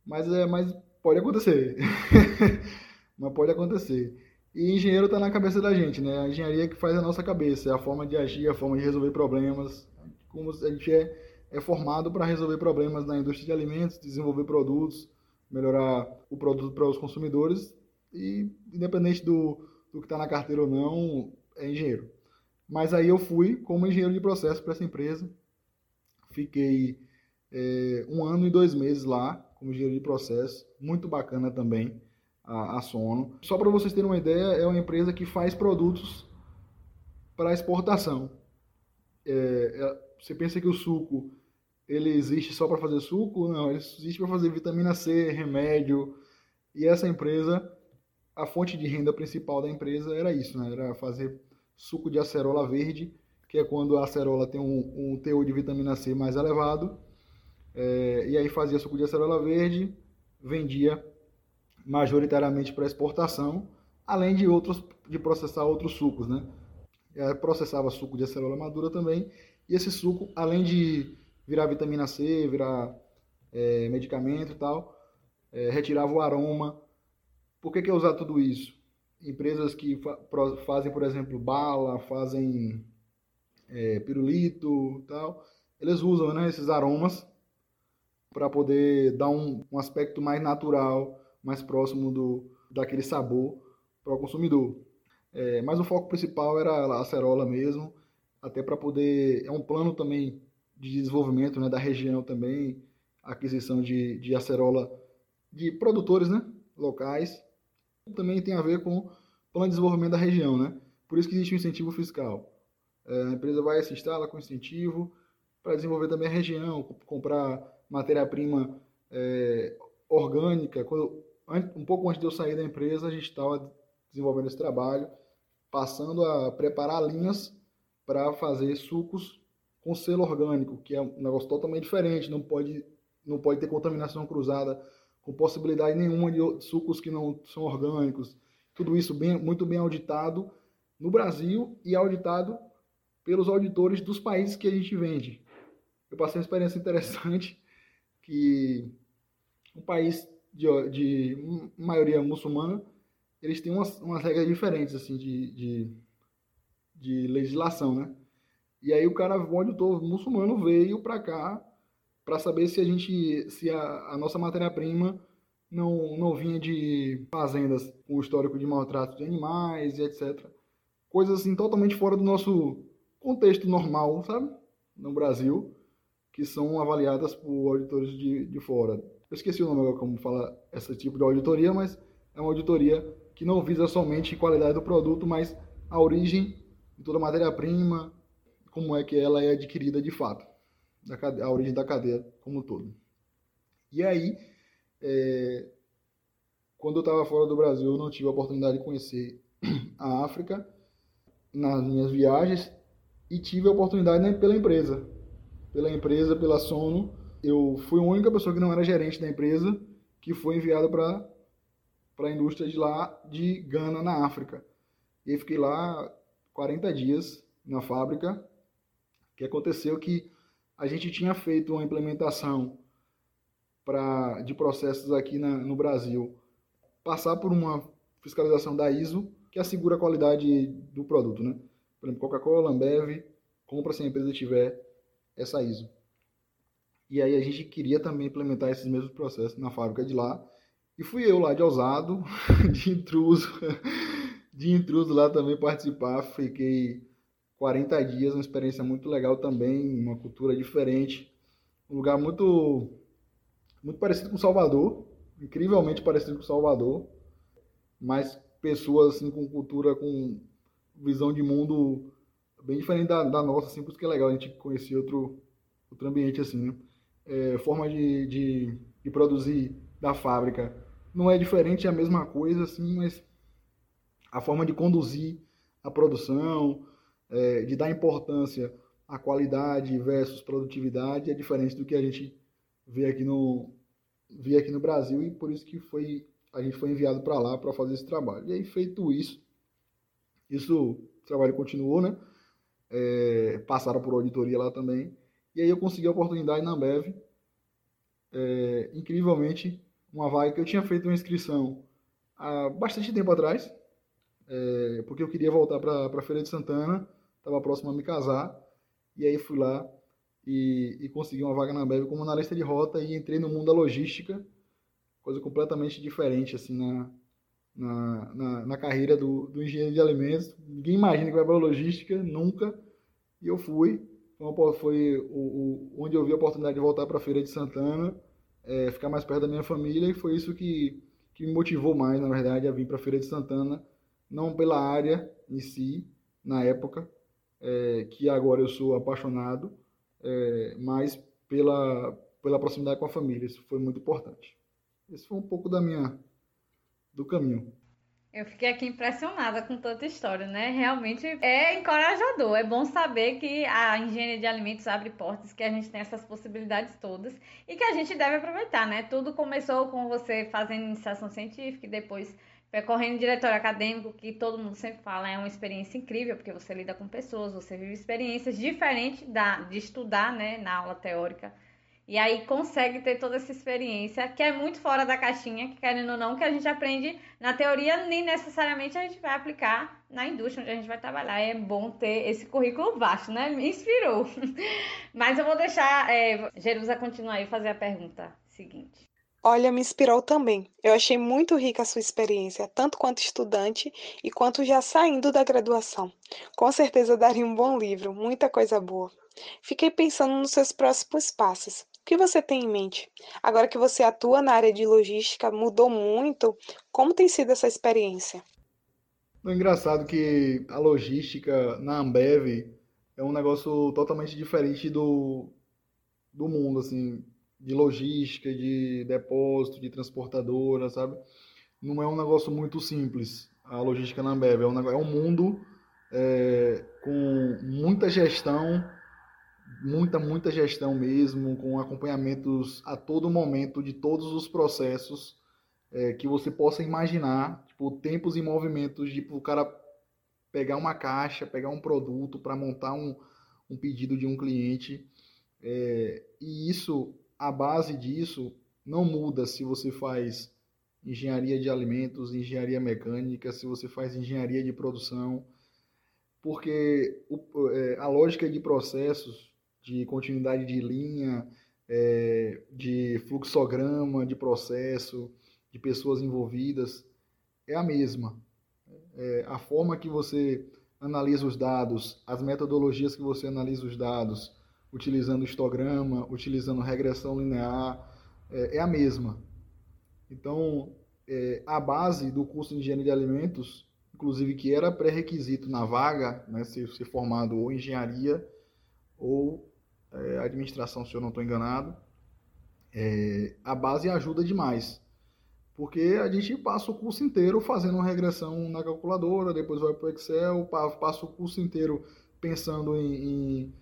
Mas, é, mas pode acontecer. mas pode acontecer. E engenheiro está na cabeça da gente, né? A engenharia que faz a nossa cabeça, é a forma de agir, a forma de resolver problemas. Como a gente é, é formado para resolver problemas na indústria de alimentos, desenvolver produtos, melhorar o produto para os consumidores. E independente do, do que está na carteira ou não, é engenheiro. Mas aí eu fui como engenheiro de processo para essa empresa. Fiquei é, um ano e dois meses lá como engenheiro de processo. Muito bacana também a, a Sono. Só para vocês terem uma ideia, é uma empresa que faz produtos para exportação. É, é, você pensa que o suco ele existe só para fazer suco? Não, ele existe para fazer vitamina C, remédio. E essa empresa, a fonte de renda principal da empresa era isso, né? Era fazer suco de acerola verde, que é quando a acerola tem um, um teor de vitamina C mais elevado. É, e aí fazia suco de acerola verde, vendia majoritariamente para exportação, além de outros de processar outros sucos, né? Processava suco de acerola madura também, e esse suco, além de virar vitamina C, virar é, medicamento e tal, é, retirava o aroma. Por que, que é usar tudo isso? empresas que fa fazem, por exemplo, bala, fazem é, pirulito tal, eles usam né, esses aromas para poder dar um, um, aspecto mais natural, mais próximo do, daquele sabor para o consumidor. É, mas o foco principal era a acerola mesmo, até para poder... É um plano também de desenvolvimento né, da região também, aquisição de, de acerola de produtores né, locais, também tem a ver com o plano de desenvolvimento da região, né? Por isso que existe um incentivo fiscal. É, a empresa vai se instala com incentivo para desenvolver também a região, comprar matéria-prima é, orgânica. Quando, um pouco antes de eu sair da empresa, a gente estava desenvolvendo esse trabalho, passando a preparar linhas para fazer sucos com selo orgânico, que é um negócio totalmente diferente, não pode, não pode ter contaminação cruzada com possibilidade nenhuma de sucos que não são orgânicos. Tudo isso bem, muito bem auditado no Brasil e auditado pelos auditores dos países que a gente vende. Eu passei uma experiência interessante que um país de, de maioria muçulmana, eles têm umas, umas regras diferentes assim de, de, de legislação, né? E aí o cara, o auditor muçulmano veio para cá para saber se a gente, se a, a nossa matéria-prima não, não vinha de fazendas com histórico de maltrato de animais e etc. Coisas assim totalmente fora do nosso contexto normal, sabe? No Brasil, que são avaliadas por auditores de, de fora. Eu esqueci o nome agora como fala esse tipo de auditoria, mas é uma auditoria que não visa somente qualidade do produto, mas a origem de toda a matéria-prima, como é que ela é adquirida de fato a origem da cadeia como um todo. E aí, é, quando eu estava fora do Brasil, eu não tive a oportunidade de conhecer a África nas minhas viagens e tive a oportunidade né, pela empresa. Pela empresa, pela Sono, eu fui a única pessoa que não era gerente da empresa que foi enviada para para a indústria de lá de Gana na África. E fiquei lá 40 dias na fábrica. Que aconteceu que a gente tinha feito uma implementação pra, de processos aqui na, no Brasil, passar por uma fiscalização da ISO, que assegura a qualidade do produto. Né? Por exemplo, Coca-Cola, Ambev, compra se a empresa tiver essa ISO. E aí a gente queria também implementar esses mesmos processos na fábrica de lá. E fui eu lá de ousado, de intruso, de intruso lá também participar. Fiquei 40 dias, uma experiência muito legal também, uma cultura diferente, um lugar muito muito parecido com Salvador, incrivelmente parecido com Salvador, mas pessoas assim com cultura, com visão de mundo bem diferente da, da nossa, assim, por isso que é legal a gente conhecer outro, outro ambiente assim, né? É, forma de, de, de, produzir da fábrica não é diferente, é a mesma coisa, assim, mas a forma de conduzir a produção, é, de dar importância à qualidade versus produtividade é diferente do que a gente vê aqui no, vê aqui no Brasil e por isso que foi a gente foi enviado para lá para fazer esse trabalho. E aí, feito isso, isso, o trabalho continuou, né? É, passaram por auditoria lá também. E aí eu consegui a oportunidade na Ambev. É, incrivelmente, uma vaga que eu tinha feito uma inscrição há bastante tempo atrás, é, porque eu queria voltar para a Feira de Santana, estava próximo a me casar, e aí fui lá e, e consegui uma vaga na Ambev como analista de rota e entrei no mundo da logística, coisa completamente diferente assim na, na, na, na carreira do, do, engenheiro de alimentos. Ninguém imagina que vai para a logística, nunca. E eu fui. Foi, foi o, o, onde eu vi a oportunidade de voltar para a Feira de Santana, é, ficar mais perto da minha família, e foi isso que, que me motivou mais, na verdade, a vir para a Feira de Santana, não pela área em si, na época, é, que agora eu sou apaixonado, é, mas pela, pela proximidade com a família. Isso foi muito importante. Esse foi um pouco da minha do caminho. Eu fiquei aqui impressionada com tanta história, né? Realmente é encorajador. É bom saber que a engenharia de alimentos abre portas, que a gente tem essas possibilidades todas e que a gente deve aproveitar, né? Tudo começou com você fazendo iniciação científica e depois percorrendo diretório acadêmico, que todo mundo sempre fala, é uma experiência incrível, porque você lida com pessoas, você vive experiências diferentes da, de estudar, né, na aula teórica. E aí consegue ter toda essa experiência, que é muito fora da caixinha, que querendo ou não, que a gente aprende na teoria, nem necessariamente a gente vai aplicar na indústria onde a gente vai trabalhar. É bom ter esse currículo vasto, né? Me inspirou. Mas eu vou deixar é, Jerusa continuar aí e fazer a pergunta seguinte. Olha, me inspirou também. Eu achei muito rica a sua experiência, tanto quanto estudante e quanto já saindo da graduação. Com certeza daria um bom livro, muita coisa boa. Fiquei pensando nos seus próximos passos que você tem em mente? Agora que você atua na área de logística, mudou muito? Como tem sido essa experiência? É engraçado que a logística na Ambev é um negócio totalmente diferente do, do mundo, assim, de logística, de depósito, de transportadora, sabe? Não é um negócio muito simples a logística na Ambev. É um, é um mundo é, com muita gestão muita, muita gestão mesmo, com acompanhamentos a todo momento de todos os processos é, que você possa imaginar, tipo, tempos e movimentos de o cara pegar uma caixa, pegar um produto para montar um, um pedido de um cliente. É, e isso, a base disso, não muda se você faz engenharia de alimentos, engenharia mecânica, se você faz engenharia de produção, porque o, é, a lógica de processos de continuidade de linha, é, de fluxograma, de processo, de pessoas envolvidas, é a mesma. É, a forma que você analisa os dados, as metodologias que você analisa os dados, utilizando histograma, utilizando regressão linear, é, é a mesma. Então, é, a base do curso de engenharia de alimentos, inclusive que era pré-requisito na vaga, né, ser, ser formado ou engenharia ou é, administração, se eu não estou enganado, é, a base ajuda demais. Porque a gente passa o curso inteiro fazendo uma regressão na calculadora, depois vai para o Excel, passa o curso inteiro pensando em, em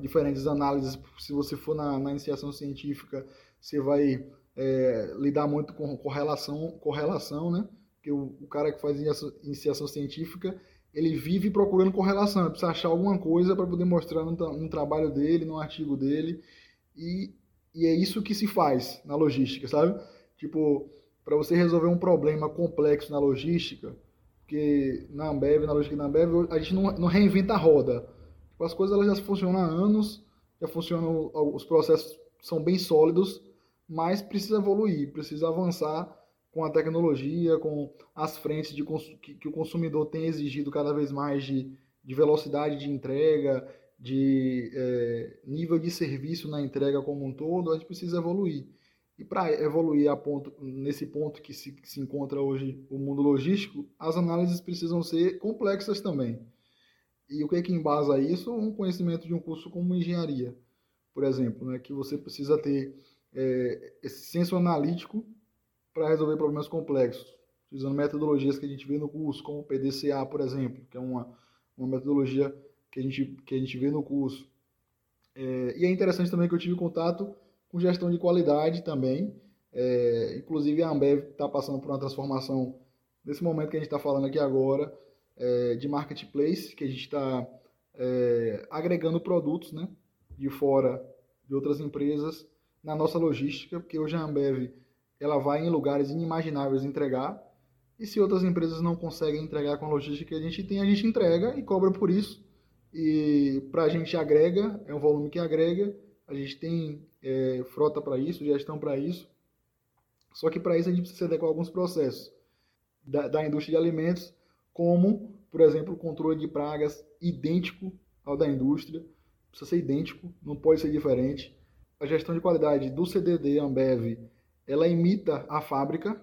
diferentes análises. Se você for na, na iniciação científica, você vai é, lidar muito com correlação, correlação né? Porque o, o cara que faz iniciação científica, ele vive procurando correlação, ele precisa achar alguma coisa para poder mostrar no, trabalho dele, no artigo dele, e, e é isso que se faz na logística, sabe? Tipo, para você resolver um problema complexo na logística, porque na Ambev, na logística da Ambev, a gente não, não reinventa a roda. Tipo, as coisas elas já funcionam há anos, já funcionam, os processos são bem sólidos, mas precisa evoluir, precisa avançar com a tecnologia, com as frentes de que, que o consumidor tem exigido cada vez mais de, de velocidade de entrega, de é, nível de serviço na entrega como um todo, a gente precisa evoluir. E para evoluir ponto, nesse ponto que se, que se encontra hoje o mundo logístico, as análises precisam ser complexas também. E o que é que embasa isso? Um conhecimento de um curso como engenharia, por exemplo, né, que você precisa ter é, esse senso analítico para resolver problemas complexos, utilizando metodologias que a gente vê no curso, como o PDCA, por exemplo, que é uma, uma metodologia que a gente, que a gente vê no curso. É, e é interessante também que eu tive contato com gestão de qualidade também. É, inclusive a Ambev está passando por uma transformação nesse momento que a gente está falando aqui agora é, de marketplace, que a gente está é, agregando produtos né, de fora de outras empresas na nossa logística, porque hoje a Ambev ela vai em lugares inimagináveis entregar e se outras empresas não conseguem entregar com a logística que a gente tem, a gente entrega e cobra por isso. E para a gente agrega, é um volume que agrega, a gente tem é, frota para isso, gestão para isso. Só que para isso a gente precisa adequar alguns processos da, da indústria de alimentos, como, por exemplo, o controle de pragas idêntico ao da indústria. Precisa ser idêntico, não pode ser diferente. A gestão de qualidade do CDD Ambev, ela imita a fábrica,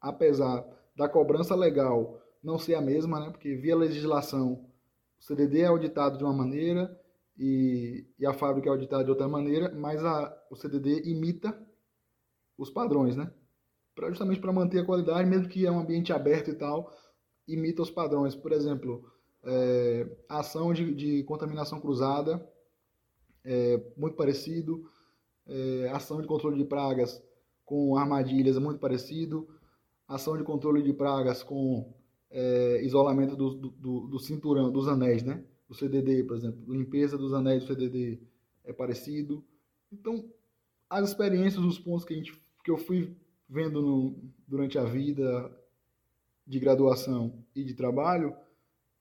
apesar da cobrança legal não ser a mesma, né? porque via legislação o CDD é auditado de uma maneira e, e a fábrica é auditada de outra maneira, mas a, o CDD imita os padrões, né? Pra, justamente para manter a qualidade, mesmo que é um ambiente aberto e tal, imita os padrões. Por exemplo, é, ação de, de, contaminação cruzada, é, muito parecido, é, ação de controle de pragas com armadilhas é muito parecido, ação de controle de pragas com é, isolamento do, do, do, cinturão, dos anéis, né? Do CDD, por exemplo. Limpeza dos anéis do CDD é parecido. Então, as experiências, os pontos que, a gente, que eu fui vendo no, durante a vida de graduação e de trabalho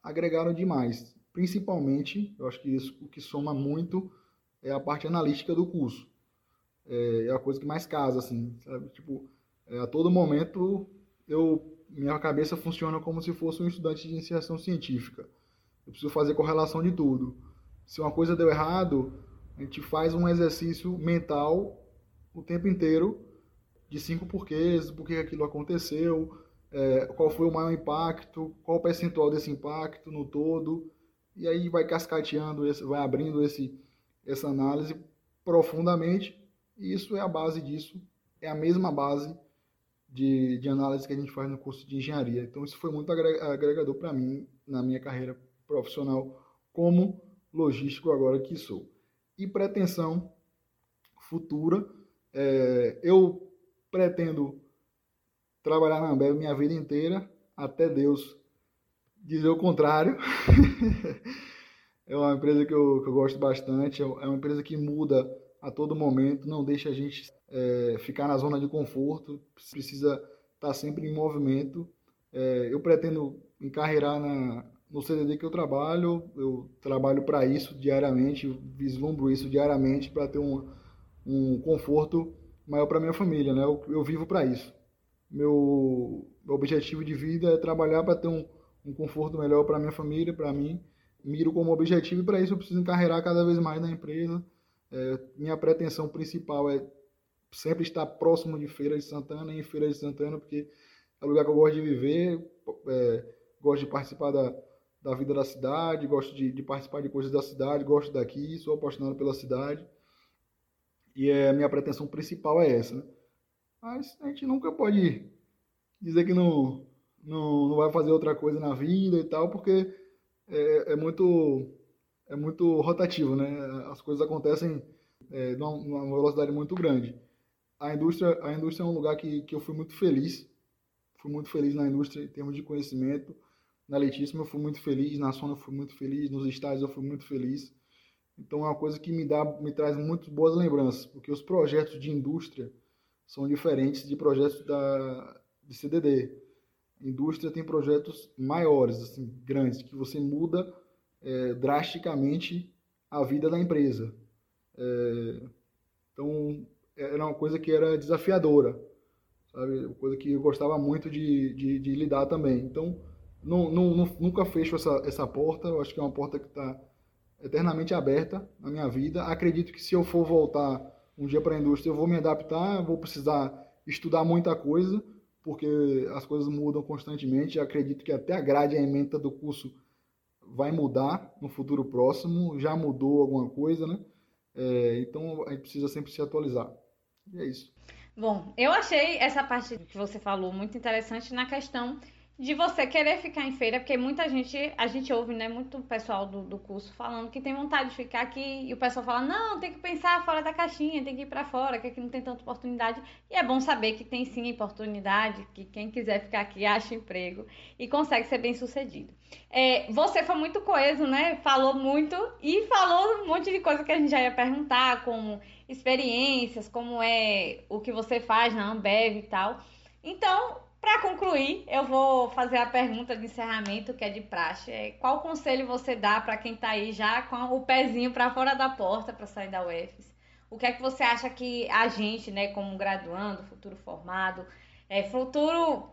agregaram demais. Principalmente, eu acho que isso, o que soma muito é a parte analítica do curso. É, é a coisa que mais casa, assim, sabe? Tipo, é, a todo momento eu minha cabeça funciona como se fosse um estudante de iniciação científica. Eu preciso fazer correlação de tudo. Se uma coisa deu errado, a gente faz um exercício mental o tempo inteiro de cinco porquês, por que aquilo aconteceu, é, qual foi o maior impacto, qual o percentual desse impacto no todo, e aí vai cascateando, esse, vai abrindo esse, essa análise profundamente, e isso é a base disso, é a mesma base de, de análise que a gente faz no curso de engenharia. Então, isso foi muito agregador para mim na minha carreira profissional como logístico agora que sou. E pretensão futura, é, eu pretendo trabalhar na Ambev minha vida inteira, até Deus dizer o contrário. é uma empresa que eu, que eu gosto bastante, é uma empresa que muda a todo momento, não deixa a gente é, ficar na zona de conforto, precisa estar tá sempre em movimento. É, eu pretendo encarreirar na, no CDD que eu trabalho, eu trabalho para isso diariamente, vislumbro isso diariamente para ter um, um conforto maior para minha família, né? Eu, eu vivo para isso. Meu, meu, objetivo de vida é trabalhar para ter um, um conforto melhor para minha família, para mim. Miro como objetivo e para isso eu preciso encarreirar cada vez mais na empresa. É, minha pretensão principal é sempre estar próximo de Feira de Santana, em Feira de Santana, porque é o lugar que eu gosto de viver, é, gosto de participar da, da vida da cidade, gosto de, de, participar de coisas da cidade, gosto daqui, sou apaixonado pela cidade. E é, minha pretensão principal é essa. Né? Mas a gente nunca pode dizer que não, não, não vai fazer outra coisa na vida e tal, porque é, é muito é muito rotativo, né? As coisas acontecem é, numa, velocidade muito grande a indústria, a indústria é um lugar que, que eu fui muito feliz. Fui muito feliz na indústria em termos de conhecimento. Na Letíssima eu fui muito feliz, na Sona eu fui muito feliz, nos estádios eu fui muito feliz. Então é uma coisa que me dá, me traz muito boas lembranças, porque os projetos de indústria são diferentes de projetos da de CDD. Indústria tem projetos maiores, assim, grandes, que você muda é, drasticamente a vida da empresa. É, então era uma coisa que era desafiadora, sabe? Coisa que eu gostava muito de, de, de lidar também. Então, não, não, nunca fecho essa, essa porta, eu acho que é uma porta que está eternamente aberta na minha vida. Acredito que se eu for voltar um dia para a indústria, eu vou me adaptar, vou precisar estudar muita coisa, porque as coisas mudam constantemente. Acredito que até a grade e a emenda do curso vai mudar no futuro próximo, já mudou alguma coisa, né? É, então a gente precisa sempre se atualizar. E é isso. Bom, eu achei essa parte que você falou muito interessante na questão de você querer ficar em feira, porque muita gente, a gente ouve, né, muito pessoal do, do curso falando que tem vontade de ficar aqui e o pessoal fala, não, tem que pensar fora da caixinha, tem que ir para fora, que aqui não tem tanta oportunidade. E é bom saber que tem sim oportunidade, que quem quiser ficar aqui acha emprego e consegue ser bem sucedido. É, você foi muito coeso, né, falou muito e falou um monte de coisa que a gente já ia perguntar, como experiências, como é o que você faz na Ambev e tal. Então, para concluir, eu vou fazer a pergunta de encerramento, que é de praxe. É, qual conselho você dá para quem está aí já com o pezinho para fora da porta para sair da UFES? O que é que você acha que a gente, né, como graduando, futuro formado, é, futuro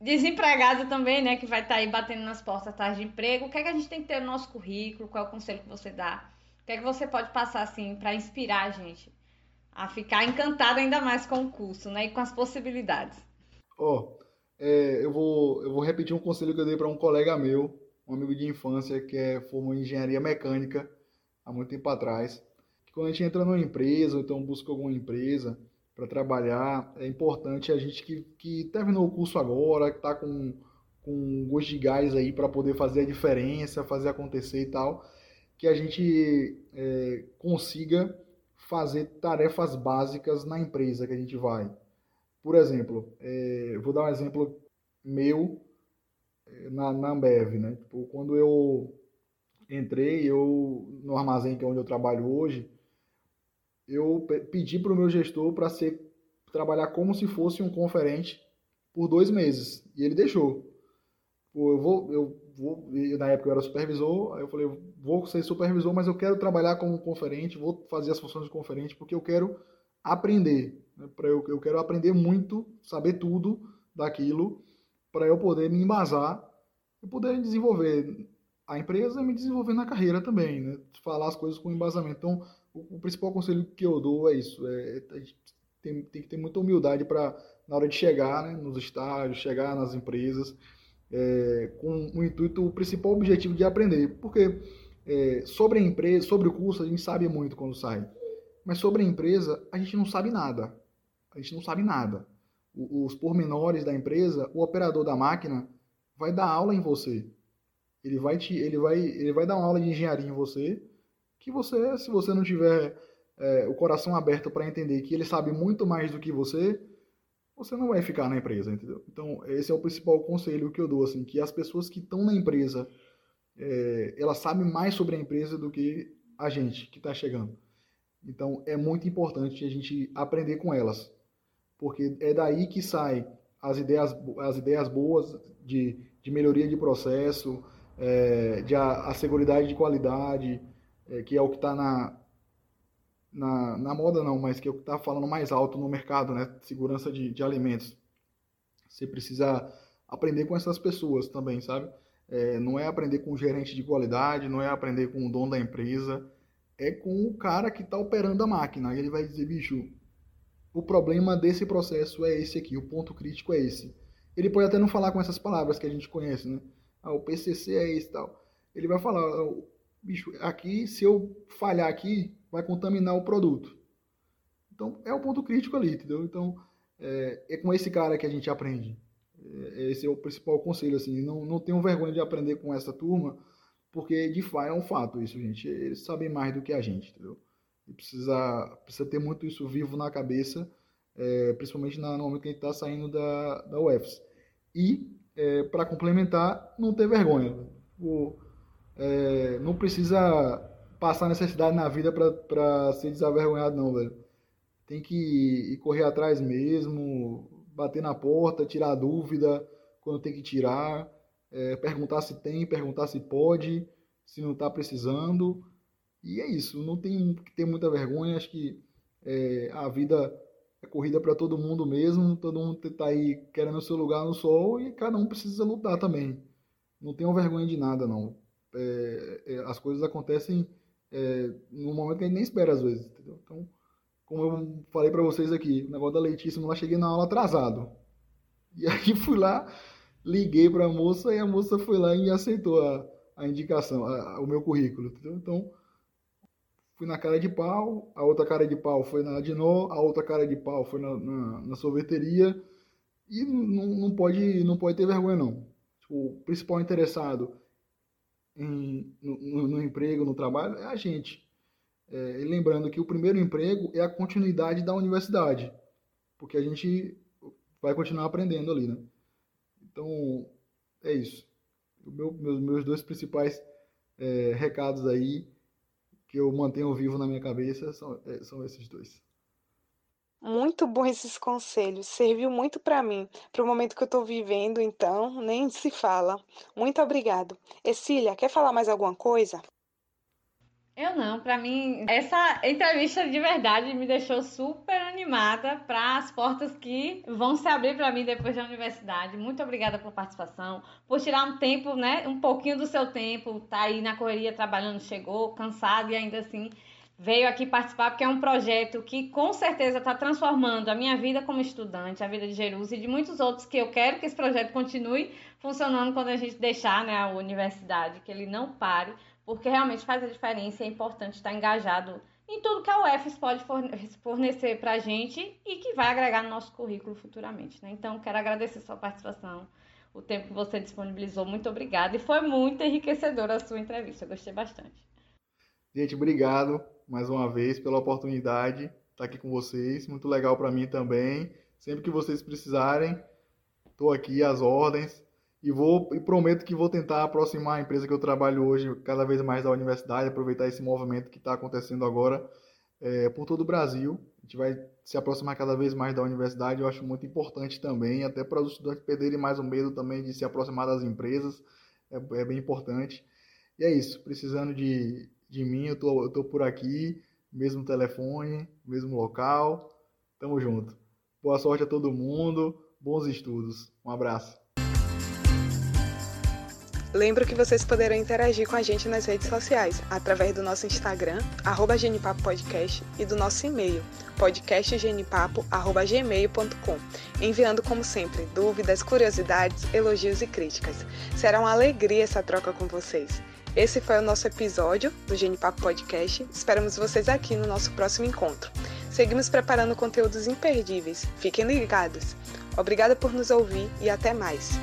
desempregado também, né, que vai estar tá aí batendo nas portas atrás de emprego, o que é que a gente tem que ter no nosso currículo? Qual é o conselho que você dá? O que é que você pode passar assim para inspirar a gente a ficar encantado ainda mais com o curso, né, e com as possibilidades? Ó, é, eu, vou, eu vou repetir um conselho que eu dei para um colega meu, um amigo de infância, que é, formou em engenharia mecânica há muito tempo atrás. Que quando a gente entra numa empresa, ou então busca alguma empresa para trabalhar, é importante a gente que, que terminou o curso agora, que está com, com gosto de gás aí para poder fazer a diferença, fazer acontecer e tal, que a gente é, consiga fazer tarefas básicas na empresa que a gente vai. Por exemplo, é, vou dar um exemplo meu é, na, na Ambev, né? Tipo, quando eu entrei, eu no armazém que é onde eu trabalho hoje, eu pedi para o meu gestor para ser trabalhar como se fosse um conferente por dois meses e ele deixou. Eu vou, eu vou, na época eu era supervisor, aí eu falei, vou ser supervisor, mas eu quero trabalhar como conferente, vou fazer as funções de conferente porque eu quero aprender. Né? Para eu, eu quero aprender muito, saber tudo daquilo, para eu poder me embasar e poder desenvolver a empresa e me desenvolver na carreira também, né? Falar as coisas com embasamento. Então, o, o principal conselho que eu dou é isso: é, é tem, tem que ter muita humildade para, na hora de chegar né, nos estágios, chegar nas empresas, é, com o intuito, o principal objetivo de aprender. Porque é, sobre a empresa, sobre o curso, a gente sabe muito quando sai. Mas sobre a empresa, a gente não sabe nada. A gente não sabe nada. Os pormenores da empresa, o operador da máquina vai dar aula em você. Ele vai te, ele vai, ele vai dar uma aula de engenharia em você, que você, se você não tiver é, o coração aberto para entender que ele sabe muito mais do que você, você não vai ficar na empresa, entendeu? Então esse é o principal conselho que eu dou, assim, que as pessoas que estão na empresa, é, elas sabem mais sobre a empresa do que a gente que está chegando. Então é muito importante a gente aprender com elas, porque é daí que saem as ideias, as ideias boas de, de melhoria de processo, é, de a, a segurança de qualidade, é, que é o que está na, na, na moda não, mas que é o que está falando mais alto no mercado, né? Segurança de, de alimentos. Você precisa aprender com essas pessoas também, sabe? É, não é aprender com o gerente de qualidade, não é aprender com o dono da empresa, é com o cara que está operando a máquina. Ele vai dizer, bicho, o problema desse processo é esse aqui, o ponto crítico é esse. Ele pode até não falar com essas palavras que a gente conhece, né? Ah, o PCC é esse tal. Ele vai falar, ah, bicho, aqui, se eu falhar aqui, vai contaminar o produto. Então, é o ponto crítico ali, entendeu? Então, é, é com esse cara que a gente aprende. É, esse é o principal conselho, assim. Não, não tenham vergonha de aprender com essa turma, porque de fato é um fato isso, gente. Eles sabem mais do que a gente, entendeu? E precisa, precisa ter muito isso vivo na cabeça, é, principalmente no momento que a gente está saindo da, da UFS. E, é, para complementar, não ter vergonha. O, é, não precisa passar necessidade na vida para ser desavergonhado, não, velho. Tem que ir correr atrás mesmo, bater na porta, tirar dúvida quando tem que tirar é, perguntar se tem, perguntar se pode, se não está precisando. E é isso, não tem que ter muita vergonha, acho que é, a vida é corrida para todo mundo mesmo, todo mundo está aí querendo o seu lugar no sol e cada um precisa lutar também. não tenham vergonha de nada, não. É, é, as coisas acontecem é, no momento que a gente nem espera, às vezes, entendeu? Então, como eu falei para vocês aqui, o negócio da Leitíssima, lá cheguei na aula atrasado. E aí fui lá, liguei para a moça e a moça foi lá e aceitou a, a indicação, a, a, o meu currículo, entendeu? Então, fui na cara de pau, a outra cara de pau foi na Adinó, a outra cara de pau foi na, na, na sorveteria, e não, não, pode, não pode ter vergonha, não. O principal interessado em, no, no, emprego, no trabalho, é a gente. É, lembrando que o primeiro emprego é a continuidade da universidade, porque a gente vai continuar aprendendo ali, né? Então, é isso. Meu, meus, meus dois principais é, recados aí que eu mantenho vivo na minha cabeça são, é, são esses dois. Muito bom esses conselhos, serviu muito para mim, para o momento que eu estou vivendo, então, nem se fala. Muito obrigado. Escília, quer falar mais alguma coisa? Eu não, para mim, essa entrevista de verdade me deixou super animada para as portas que vão se abrir para mim depois da universidade. Muito obrigada pela participação, por tirar um tempo, né, um pouquinho do seu tempo, tá aí na correria trabalhando, chegou cansado e ainda assim veio aqui participar porque é um projeto que com certeza está transformando a minha vida como estudante, a vida de Jerus e de muitos outros que eu quero que esse projeto continue funcionando quando a gente deixar né, a universidade, que ele não pare porque realmente faz a diferença e é importante estar engajado em tudo que a UFES pode fornecer para a gente e que vai agregar no nosso currículo futuramente. Né? Então, quero agradecer sua participação, o tempo que você disponibilizou. Muito obrigada. E foi muito enriquecedora a sua entrevista. Eu gostei bastante. Gente, obrigado mais uma vez pela oportunidade de estar aqui com vocês. Muito legal para mim também. Sempre que vocês precisarem, estou aqui às ordens. E vou e prometo que vou tentar aproximar a empresa que eu trabalho hoje cada vez mais da universidade, aproveitar esse movimento que está acontecendo agora é, por todo o Brasil. A gente vai se aproximar cada vez mais da universidade, eu acho muito importante também, até para os estudantes perderem mais o medo também de se aproximar das empresas, é, é bem importante. E é isso, precisando de, de mim, eu tô, eu tô por aqui, mesmo telefone, mesmo local, tamo junto. Boa sorte a todo mundo, bons estudos, um abraço. Lembro que vocês poderão interagir com a gente nas redes sociais, através do nosso Instagram, arroba Podcast, e do nosso e-mail, podcastgenipapo.gmail.com, enviando, como sempre, dúvidas, curiosidades, elogios e críticas. Será uma alegria essa troca com vocês. Esse foi o nosso episódio do Genipapo Podcast. Esperamos vocês aqui no nosso próximo encontro. Seguimos preparando conteúdos imperdíveis. Fiquem ligados. Obrigada por nos ouvir e até mais.